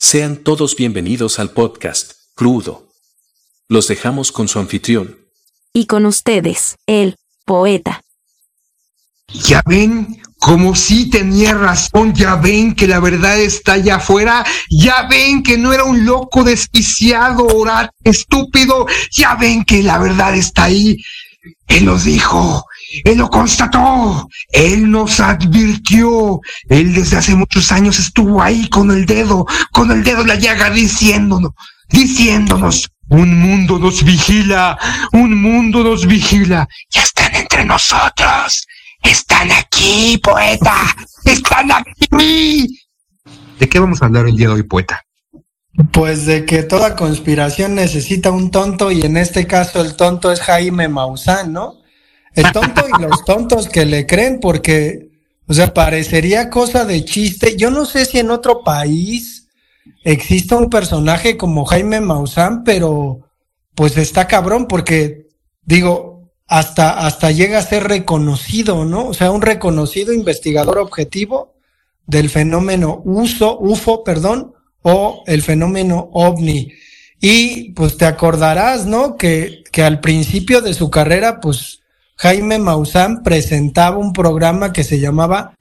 Sean todos bienvenidos al podcast, Crudo. Los dejamos con su anfitrión. Y con ustedes, el poeta. Ya ven, como si tenía razón, ya ven que la verdad está allá afuera, ya ven que no era un loco desquiciado, orar, estúpido, ya ven que la verdad está ahí. Él lo dijo, él lo constató, él nos advirtió, él desde hace muchos años estuvo ahí con el dedo, con el dedo en la llaga diciéndonos, diciéndonos, un mundo nos vigila, un mundo nos vigila, ya están entre nosotros, están aquí, poeta, están aquí. ¿De qué vamos a hablar el día de hoy, poeta? Pues de que toda conspiración necesita un tonto y en este caso el tonto es Jaime Maussan, ¿no? El tonto y los tontos que le creen porque, o sea, parecería cosa de chiste. Yo no sé si en otro país existe un personaje como Jaime Maussan, pero pues está cabrón porque, digo, hasta, hasta llega a ser reconocido, ¿no? O sea, un reconocido investigador objetivo del fenómeno uso, UFO, perdón, o el fenómeno ovni. Y pues te acordarás, ¿no? Que, que al principio de su carrera, pues Jaime Maussan presentaba un programa que se llamaba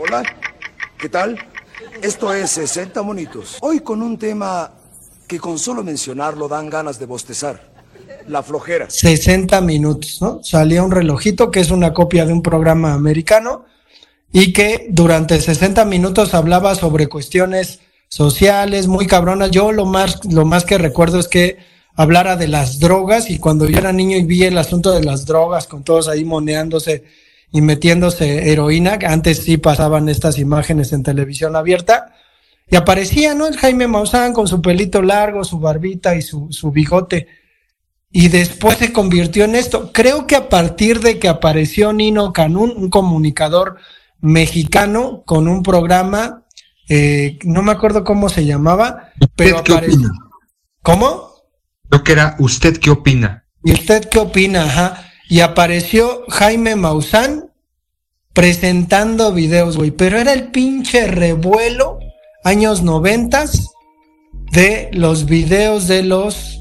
Hola, ¿qué tal? Esto es 60 Monitos. Hoy con un tema que con solo mencionarlo dan ganas de bostezar. La flojera. 60 minutos, ¿no? Salía un relojito que es una copia de un programa americano y que durante 60 minutos hablaba sobre cuestiones sociales muy cabronas. Yo lo más, lo más que recuerdo es que hablara de las drogas y cuando yo era niño y vi el asunto de las drogas con todos ahí moneándose y metiéndose heroína, antes sí pasaban estas imágenes en televisión abierta y aparecía, ¿no? El Jaime Maussan con su pelito largo, su barbita y su, su bigote. Y después se convirtió en esto. Creo que a partir de que apareció Nino Canún, un comunicador mexicano con un programa, eh, no me acuerdo cómo se llamaba, pero apareció. ¿Cómo? Lo que era, ¿usted qué opina? ¿Y usted qué opina? Ajá. Y apareció Jaime Maussan presentando videos, güey. Pero era el pinche revuelo, años noventas, de los videos de los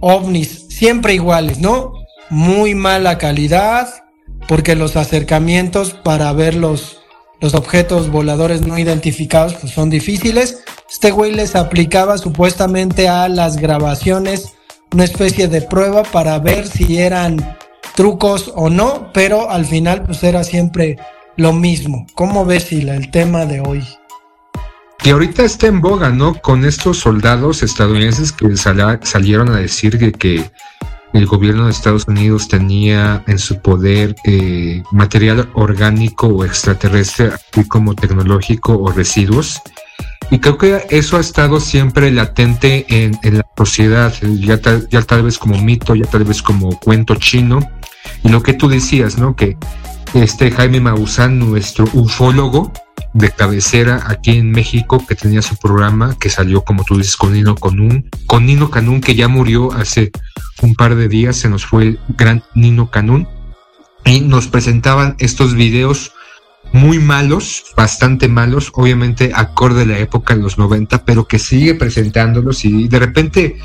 ovnis. Siempre iguales, ¿no? Muy mala calidad, porque los acercamientos para ver los, los objetos voladores no identificados pues son difíciles. Este güey les aplicaba supuestamente a las grabaciones una especie de prueba para ver si eran trucos o no, pero al final pues era siempre lo mismo. ¿Cómo ves Sila, el tema de hoy? Que ahorita está en boga, ¿no? Con estos soldados estadounidenses que salieron a decir que, que el gobierno de Estados Unidos tenía en su poder eh, material orgánico o extraterrestre, así como tecnológico o residuos. Y creo que eso ha estado siempre latente en, la sociedad, ya tal, ya tal vez como mito, ya tal vez como cuento chino. Y lo que tú decías, ¿no? Que este Jaime Maussan, nuestro ufólogo de cabecera aquí en México, que tenía su programa, que salió, como tú dices, con Nino Canún, con Nino Canún, que ya murió hace un par de días, se nos fue el gran Nino Canún, y nos presentaban estos videos muy malos, bastante malos, obviamente acorde a la época de los 90, pero que sigue presentándolos y de repente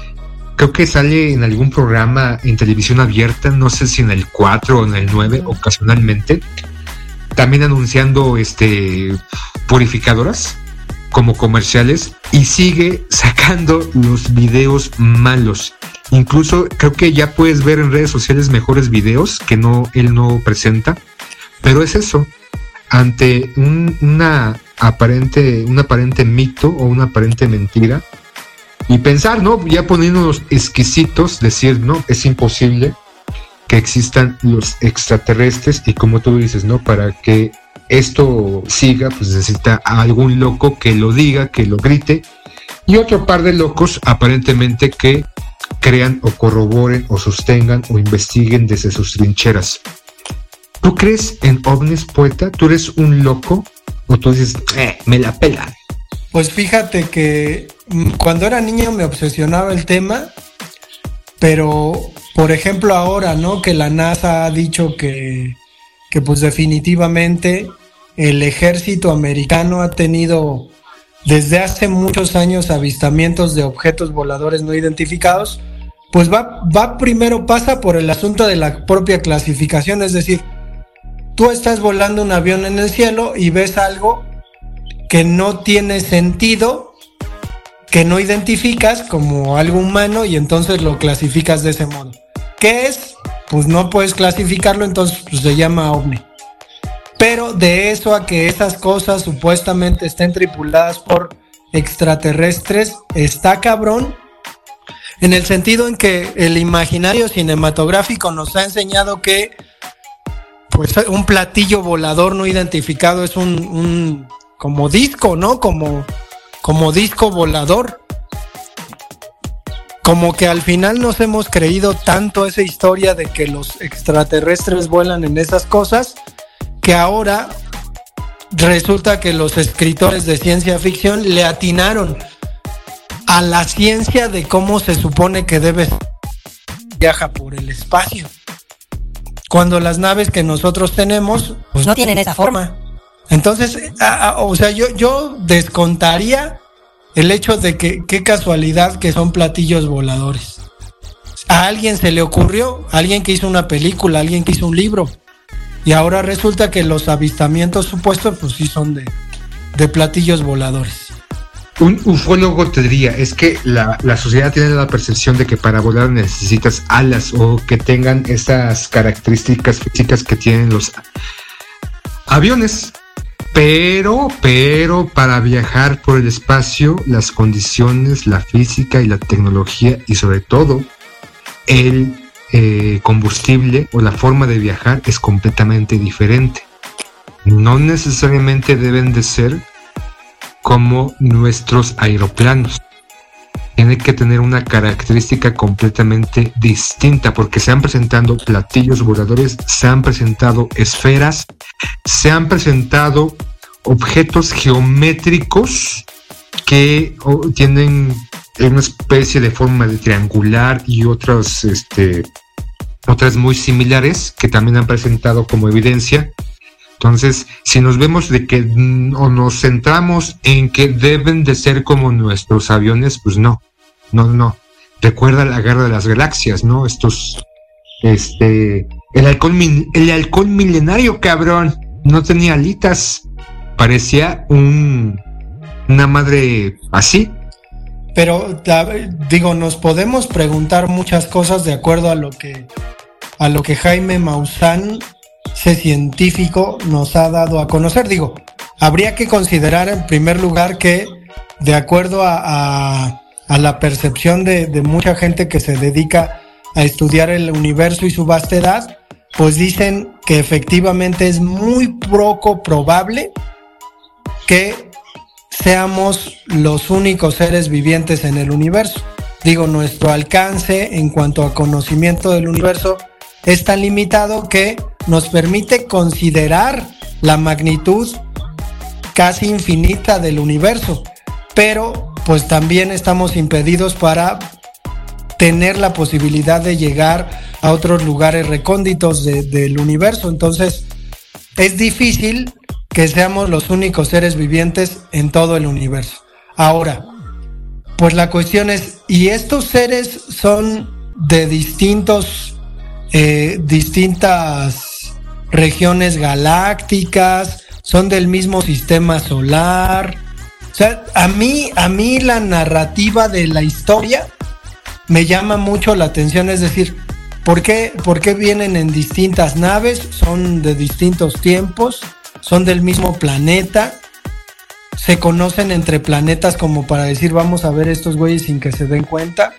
creo que sale en algún programa en televisión abierta, no sé si en el 4 o en el 9 ocasionalmente, también anunciando este purificadoras como comerciales y sigue sacando los videos malos. Incluso creo que ya puedes ver en redes sociales mejores videos que no él no presenta, pero es eso ante un, aparente un aparente mito o una aparente mentira y pensar, ¿no? Ya poniéndonos exquisitos, decir, no, es imposible que existan los extraterrestres y como tú dices, ¿no? Para que esto siga, pues necesita a algún loco que lo diga, que lo grite y otro par de locos aparentemente que crean o corroboren o sostengan o investiguen desde sus trincheras. ¿Tú crees en ovnis, poeta? ¿Tú eres un loco? ¿O tú dices, eh, me la pela? Pues fíjate que mm, cuando era niño me obsesionaba el tema, pero por ejemplo ahora, ¿no? Que la NASA ha dicho que, que pues definitivamente el ejército americano ha tenido desde hace muchos años avistamientos de objetos voladores no identificados, pues va, va primero pasa por el asunto de la propia clasificación, es decir, tú estás volando un avión en el cielo y ves algo que no tiene sentido, que no identificas como algo humano y entonces lo clasificas de ese modo. ¿Qué es? Pues no puedes clasificarlo, entonces pues, se llama ovni. Pero de eso a que esas cosas supuestamente estén tripuladas por extraterrestres, está cabrón. En el sentido en que el imaginario cinematográfico nos ha enseñado que pues un platillo volador no identificado es un, como disco, ¿no? Como, como disco volador. Como que al final nos hemos creído tanto esa historia de que los extraterrestres vuelan en esas cosas, que ahora resulta que los escritores de ciencia ficción le atinaron a la ciencia de cómo se supone que debe viaja por el espacio. Cuando las naves que nosotros tenemos, pues no tienen esa forma. Entonces, o sea, yo, yo descontaría el hecho de que qué casualidad que son platillos voladores. A alguien se le ocurrió, alguien que hizo una película, alguien que hizo un libro. Y ahora resulta que los avistamientos supuestos, pues sí son de, de platillos voladores. Un ufólogo te diría, es que la, la, sociedad tiene la percepción de que para volar necesitas alas o que tengan esas características físicas que tienen los aviones. Pero, pero para viajar por el espacio, las condiciones, la física y la tecnología y sobre todo el eh, combustible o la forma de viajar es completamente diferente. No necesariamente deben de ser como nuestros aeroplanos. Tiene que tener una característica completamente distinta porque se han presentado platillos voladores, se han presentado esferas, se han presentado objetos geométricos que tienen una especie de forma de triangular y otras, este, otras muy similares que también han presentado como evidencia. Entonces, si nos vemos de que o nos centramos en que deben de ser como nuestros aviones, pues no, no, no. Recuerda la guerra de las galaxias, ¿no? Estos, este, el halcón, el halcón milenario, cabrón, no tenía alitas, parecía un, una madre así, pero digo, nos podemos preguntar muchas cosas de acuerdo a lo que a lo que Jaime Maussan, ese científico, nos ha dado a conocer. Digo, habría que considerar en primer lugar que de acuerdo a, la percepción de, de mucha gente que se dedica a estudiar el universo y su vastedad, pues dicen que efectivamente es muy poco probable que seamos los únicos seres vivientes en el universo. Digo, nuestro alcance en cuanto a conocimiento del universo es tan limitado que nos permite considerar la magnitud casi infinita del universo, pero pues también estamos impedidos para tener la posibilidad de llegar a otros lugares recónditos del universo. Entonces, es difícil que seamos los únicos seres vivientes en todo el universo. Ahora, pues la cuestión es, ¿y estos seres son de distintos, eh, distintas regiones galácticas? ¿Son del mismo sistema solar? O sea, a mí, a mí la narrativa de la historia me llama mucho la atención, es decir, ¿por qué, ¿por qué vienen en distintas naves? Son de distintos tiempos son del mismo planeta, se conocen entre planetas como para decir vamos a ver estos güeyes sin que se den cuenta,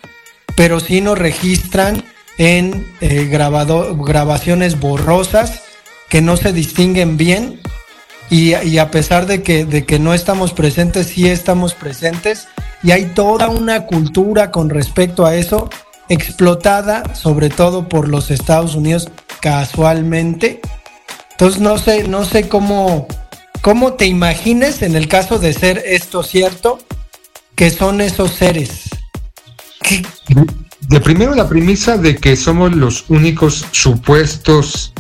pero sí nos registran en eh, grabaciones borrosas que no se distinguen bien y, a pesar de que, de que no estamos presentes, sí estamos presentes y hay toda una cultura con respecto a eso explotada sobre todo por los Estados Unidos casualmente entonces no sé, no sé cómo, cómo te imagines en el caso de ser esto cierto, que son esos seres. De primero la premisa de que somos los únicos supuestos,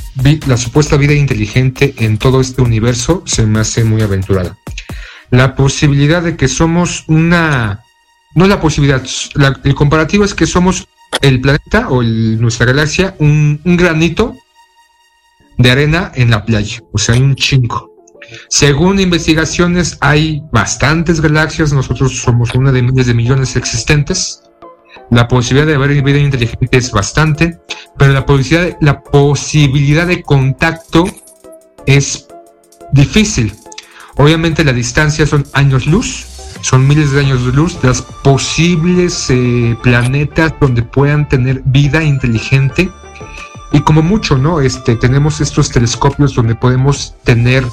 la supuesta vida inteligente en todo este universo se me hace muy aventurada. la posibilidad de que somos una, no la posibilidad, el comparativo es que somos el planeta o nuestra galaxia un, un, granito de arena en la playa, o sea, hay un chingo. Según investigaciones, hay bastantes galaxias, nosotros somos una de miles de millones existentes. La posibilidad de haber vida inteligente es bastante, pero la posibilidad, la posibilidad de contacto es difícil. Obviamente la distancia son años luz, son miles de años de luz, las posibles eh, planetas donde puedan tener vida inteligente. Y como mucho, ¿no? Este, tenemos estos telescopios donde podemos tener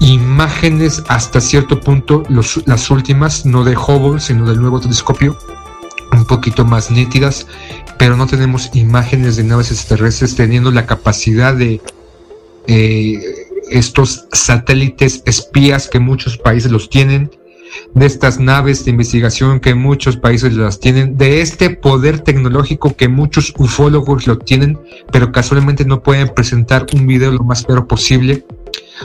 imágenes hasta cierto punto, las últimas, no de Hubble, sino del nuevo telescopio, poquito más nítidas, pero no tenemos imágenes de naves extraterrestres teniendo la capacidad de eh, estos satélites espías que muchos países los tienen, de estas naves de investigación que muchos países las tienen, de este poder tecnológico que muchos ufólogos lo tienen, pero casualmente no pueden presentar un video lo más claro posible.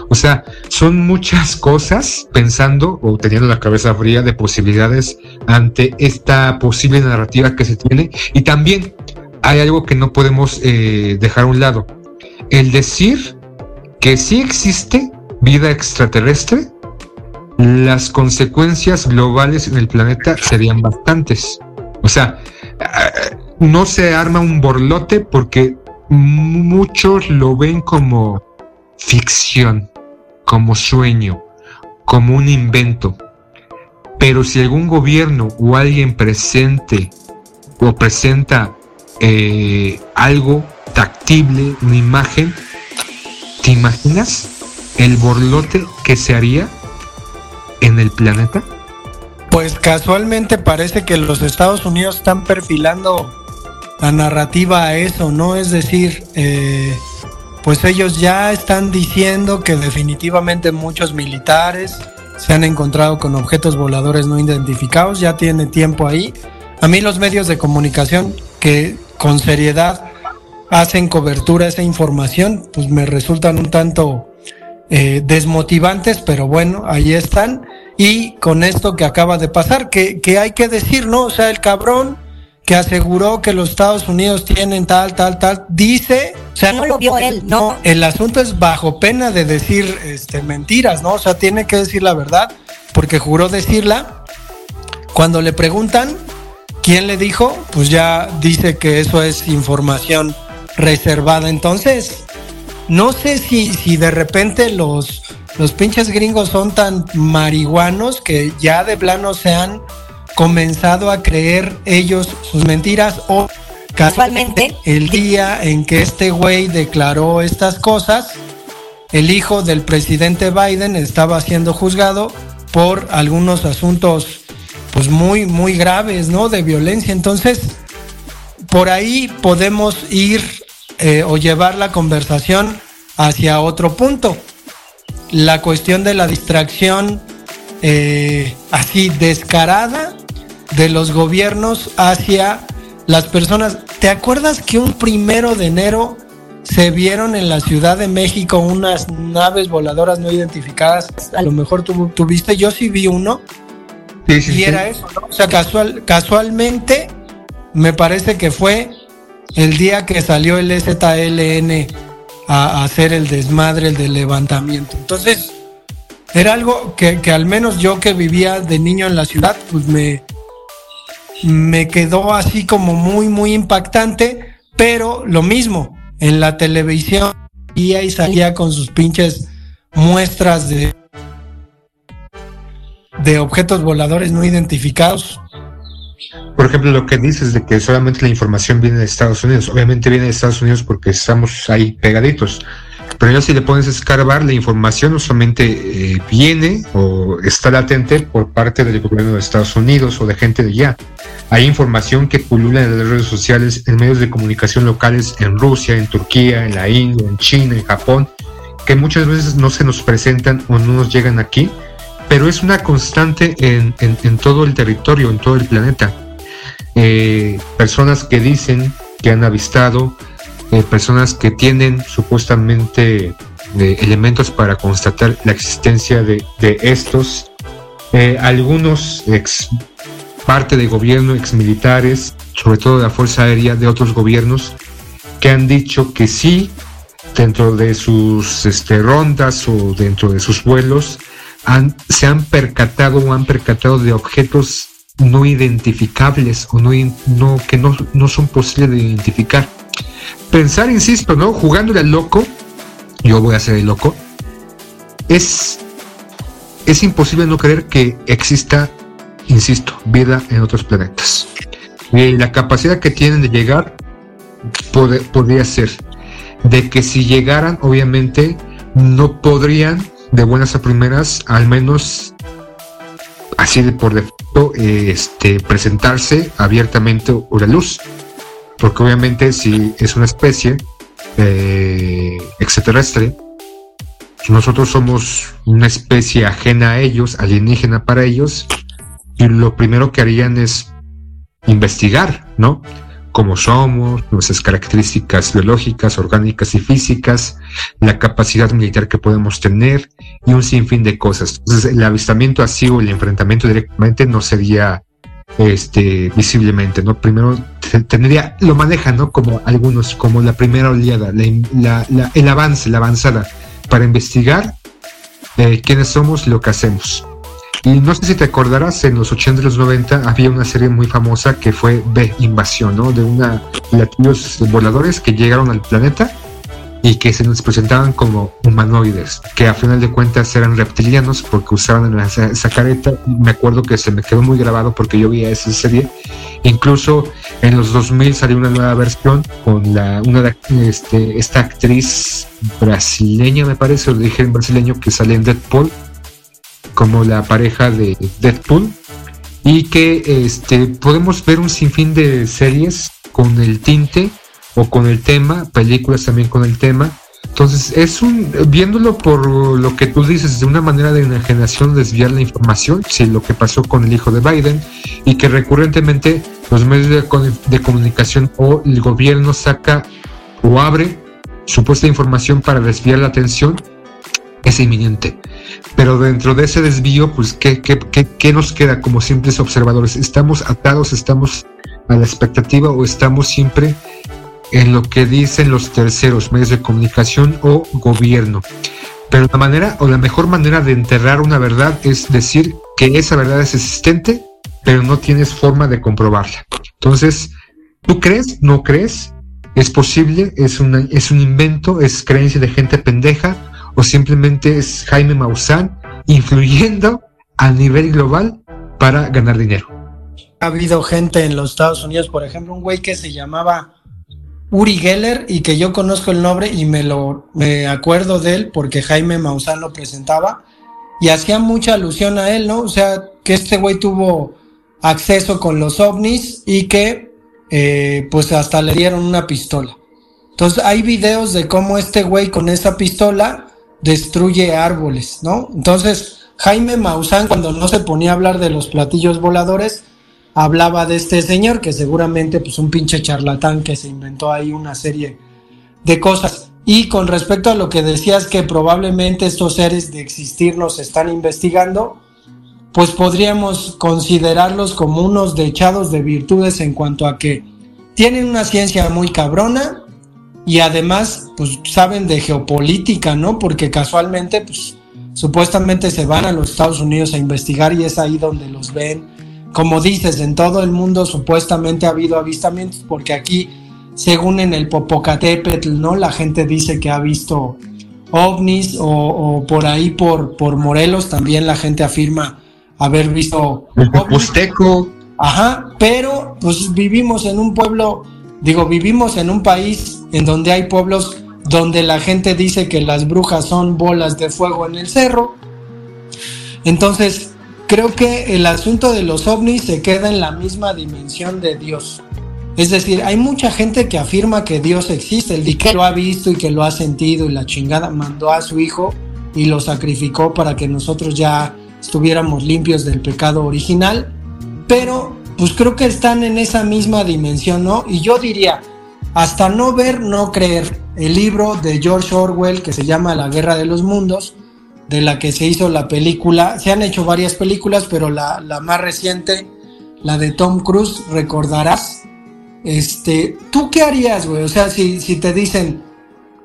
O sea, son muchas cosas pensando o teniendo la cabeza fría de posibilidades ante esta posible narrativa que se tiene. Y también hay algo que no podemos eh, dejar a un lado. El decir que sí existe vida extraterrestre, las consecuencias globales en el planeta serían bastantes. O sea, eh, no se arma un borlote porque muchos lo ven como ficción, como sueño, como un invento. Pero si algún gobierno o alguien presente o presenta eh, algo tactible, una imagen, ¿Te imaginas el borlote que se haría en el planeta? Pues casualmente parece que los Estados Unidos están perfilando la narrativa a eso, ¿no? Es decir, eh, pues ellos ya están diciendo que definitivamente muchos militares se han encontrado con objetos voladores no identificados, ya tiene tiempo ahí. A mí los medios de comunicación que con seriedad hacen cobertura esa información, pues me resultan un tanto eh, desmotivantes, pero bueno, ahí están. Y con esto que acaba de pasar, que, que hay que decir, ¿no? O sea, el cabrón que aseguró que los Estados Unidos tienen tal, tal, tal, dice, o sea, no lo vio él, no, el asunto es bajo pena de decir este, mentiras, ¿no? O sea, tiene que decir la verdad, porque juró decirla. Cuando le preguntan quién le dijo, pues ya dice que eso es información reservada. Entonces, no sé si, si de repente los, los pinches gringos son tan marihuanos que ya de plano se han comenzado a creer ellos sus mentiras o casualmente el día en que este güey declaró estas cosas, el hijo del presidente Biden estaba siendo juzgado por algunos asuntos pues muy muy graves, ¿no? De violencia. Entonces, por ahí podemos ir eh, o llevar la conversación hacia otro punto. La cuestión de la distracción eh, así descarada de los gobiernos hacia las personas. ¿Te acuerdas que un primero de enero se vieron en la Ciudad de México unas naves voladoras no identificadas? A lo mejor tú tuviste, yo sí vi uno. y era eso, O sea, casual, casualmente me parece que fue el día que salió el ZLN a, hacer el desmadre, el del levantamiento. Entonces, era algo que, al menos yo que vivía de niño en la ciudad, pues me, me quedó así como muy, muy impactante, pero lo mismo, en la televisión y ahí salía con sus pinches muestras de, de objetos voladores no identificados por ejemplo, lo que dices de que solamente la información viene de Estados Unidos, obviamente viene de Estados Unidos porque estamos ahí pegaditos. Pero ya si le pones a escarbar, la información no solamente eh, viene o está latente por parte del gobierno de Estados Unidos o de gente de allá. Hay información que pulula en las redes sociales, en medios de comunicación locales en Rusia, en Turquía, en la India, en China, en Japón, que muchas veces no se nos presentan o no nos llegan aquí, pero es una constante en, en todo el territorio, en todo el planeta eh, personas que dicen que han avistado, eh, personas que tienen supuestamente eh, elementos para constatar la existencia de, estos. Eh, algunos ex parte de gobierno, ex militares, sobre todo de la Fuerza Aérea de otros gobiernos, que han dicho que sí, dentro de sus este, rondas o dentro de sus vuelos, han, se han percatado o han percatado de objetos no identificables o no, no que no, no son posibles de identificar. Pensar, insisto, ¿no? Jugándole al loco, yo voy a ser el loco, es, es imposible no creer que exista, insisto, vida en otros planetas. Y la capacidad que tienen de llegar podría ser de que si llegaran, obviamente, no podrían de buenas a primeras, al menos así de por defecto, este, presentarse abiertamente o la luz. Porque obviamente si es una especie eh, extraterrestre, nosotros somos una especie ajena a ellos, alienígena para ellos, y lo primero que harían es investigar, ¿no? cómo somos, nuestras características biológicas, orgánicas y físicas, la capacidad militar que podemos tener y un sinfín de cosas. Entonces, el avistamiento así o el enfrentamiento directamente no sería este visiblemente, ¿no? Primero tendría, lo manejan, ¿no? Como algunos, como la primera oleada, el avance, la avanzada, para investigar eh, quiénes somos y lo que hacemos. Y no sé si te acordarás, en los 80 y los 90 había una serie muy famosa que fue B, Invasión, ¿no? De una latinos voladores que llegaron al planeta y que se nos presentaban como humanoides, que a final de cuentas eran reptilianos porque usaban esa, careta. Me acuerdo que se me quedó muy grabado porque yo vi esa serie. Incluso en los 2000 salió una nueva versión con la, una este, esta actriz brasileña, me parece, o dije en brasileño, que sale en Deadpool como la pareja de Deadpool y que este, podemos ver un sinfín de series con el tinte o con el tema, películas también con el tema. Entonces, es un, viéndolo por lo que tú dices, de una manera de enajenación, desviar la información, si lo que pasó con el hijo de Biden, y que recurrentemente los medios de, de comunicación o el gobierno saca o abre supuesta información para desviar la atención, es inminente. Pero dentro de ese desvío, pues, ¿qué, qué, qué, nos queda como simples observadores? ¿Estamos atados, estamos a la expectativa o estamos siempre en lo que dicen los terceros, medios de comunicación o gobierno? Pero la manera o la mejor manera de enterrar una verdad es decir que esa verdad es existente, pero no tienes forma de comprobarla. Entonces, ¿tú crees? ¿No crees? ¿Es posible? ¿Es, una, es un invento? ¿Es creencia de gente pendeja? o simplemente es Jaime Maussan influyendo a nivel global para ganar dinero. Ha habido gente en los Estados Unidos, por ejemplo, un güey que se llamaba Uri Geller y que yo conozco el nombre y me lo me acuerdo de él porque Jaime Maussan lo presentaba y hacía mucha alusión a él, ¿no? O sea, que este güey tuvo acceso con los ovnis y que eh, pues hasta le dieron una pistola. Entonces hay videos de cómo este güey con esa pistola destruye árboles, ¿no? Entonces, Jaime Maussan, cuando no se ponía a hablar de los platillos voladores, hablaba de este señor, que seguramente, pues, un pinche charlatán que se inventó ahí una serie de cosas. Y con respecto a lo que decías que probablemente estos seres de existir nos están investigando, pues podríamos considerarlos como unos dechados de virtudes en cuanto a que tienen una ciencia muy cabrona, y además pues saben de geopolítica, ¿no? Porque casualmente pues supuestamente se van a los Estados Unidos a investigar y es ahí donde los ven. Como dices, en todo el mundo supuestamente ha habido avistamientos porque aquí según en el Popocatépetl, ¿no? La gente dice que ha visto ovnis o, por ahí por, por Morelos también la gente afirma haber visto el. Ajá, pero pues vivimos en un pueblo Digo, vivimos en un país en donde hay pueblos donde la gente dice que las brujas son bolas de fuego en el cerro. Entonces, creo que el asunto de los ovnis se queda en la misma dimensión de Dios. Es decir, hay mucha gente que afirma que Dios existe, el que lo ha visto y que lo ha sentido y la chingada mandó a su hijo y lo sacrificó para que nosotros ya estuviéramos limpios del pecado original, pero pues creo que están en esa misma dimensión, ¿no? Y yo diría, hasta no ver, no creer. el libro de George Orwell que se llama La Guerra de los Mundos, de la que se hizo la película. Se han hecho varias películas, pero la, la más reciente, la de Tom Cruise, recordarás. Este, ¿tú qué harías, güey? O sea, si, si te dicen,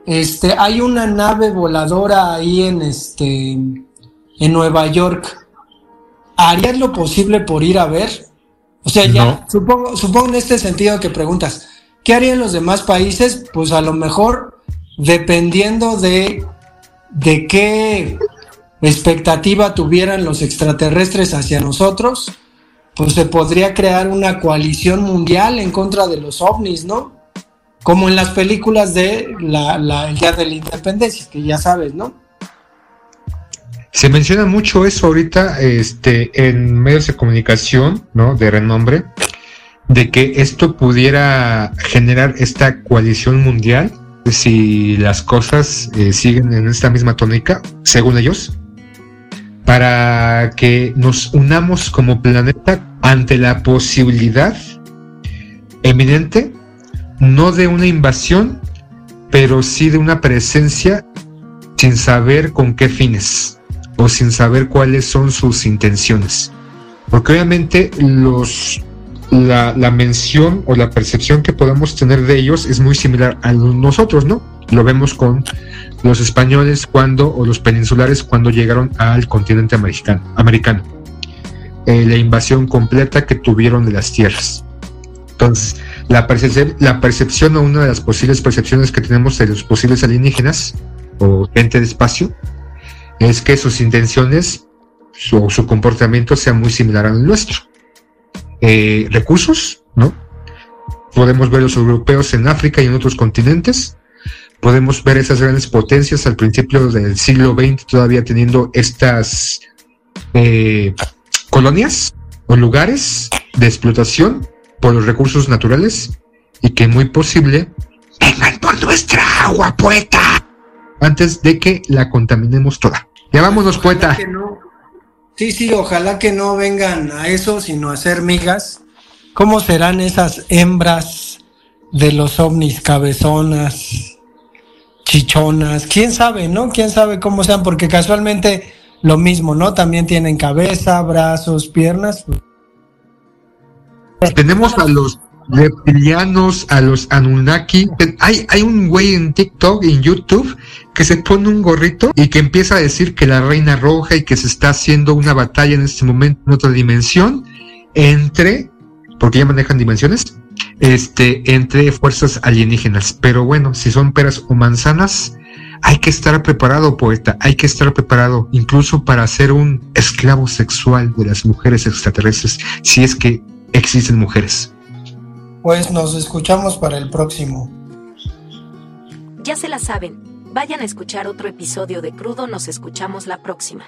este, hay una nave voladora ahí en este, en Nueva York, ¿harías lo posible por ir a ver? O sea, ya, supongo, supongo en este sentido que preguntas, ¿qué harían los demás países? Pues a lo mejor, dependiendo de, de qué expectativa tuvieran los extraterrestres hacia nosotros, pues se podría crear una coalición mundial en contra de los ovnis, ¿no? Como en las películas de la, la, el Día de la Independencia, que ya sabes, ¿no? Se menciona mucho eso ahorita este, en medios de comunicación, ¿no? De renombre, de que esto pudiera generar esta coalición mundial si las cosas eh, siguen en esta misma tónica, según ellos, para que nos unamos como planeta ante la posibilidad eminente, no de una invasión, pero sí de una presencia sin saber con qué fines o sin saber cuáles son sus intenciones. Porque obviamente los, la, la, mención o la percepción que podemos tener de ellos es muy similar a nosotros, ¿no? Lo vemos con los españoles cuando, o los peninsulares cuando llegaron al continente americano. americano. Eh, la invasión completa que tuvieron de las tierras. Entonces, la, la percepción o una de las posibles percepciones que tenemos de los posibles alienígenas o gente de espacio es que sus intenciones o su, su, comportamiento sea muy similar al nuestro. Eh, recursos, ¿no? Podemos ver los europeos en África y en otros continentes. Podemos ver esas grandes potencias al principio del siglo XX todavía teniendo estas eh, colonias o lugares de explotación por los recursos naturales y que muy posible vengan por nuestra agua, poeta antes de que la contaminemos toda. Ya vámonos, poeta. No. Sí, sí, ojalá que no vengan a eso, sino a ser migas. ¿Cómo serán esas hembras de los ovnis cabezonas, chichonas? ¿Quién sabe, no? ¿Quién sabe cómo sean? Porque casualmente lo mismo, ¿no? También tienen cabeza, brazos, piernas. Tenemos a los reptilianos, a los Anunnaki. Hay, hay un güey en TikTok, en YouTube, que se pone un gorrito y que empieza a decir que la reina roja y que se está haciendo una batalla en este momento en otra dimensión entre, porque ya manejan dimensiones, este, entre fuerzas alienígenas. Pero bueno, si son peras o manzanas, hay que estar preparado, poeta, hay que estar preparado incluso para ser un esclavo sexual de las mujeres extraterrestres, si es que existen mujeres. Pues nos escuchamos para el próximo. Ya se la saben. Vayan a escuchar otro episodio de Crudo, nos escuchamos la próxima.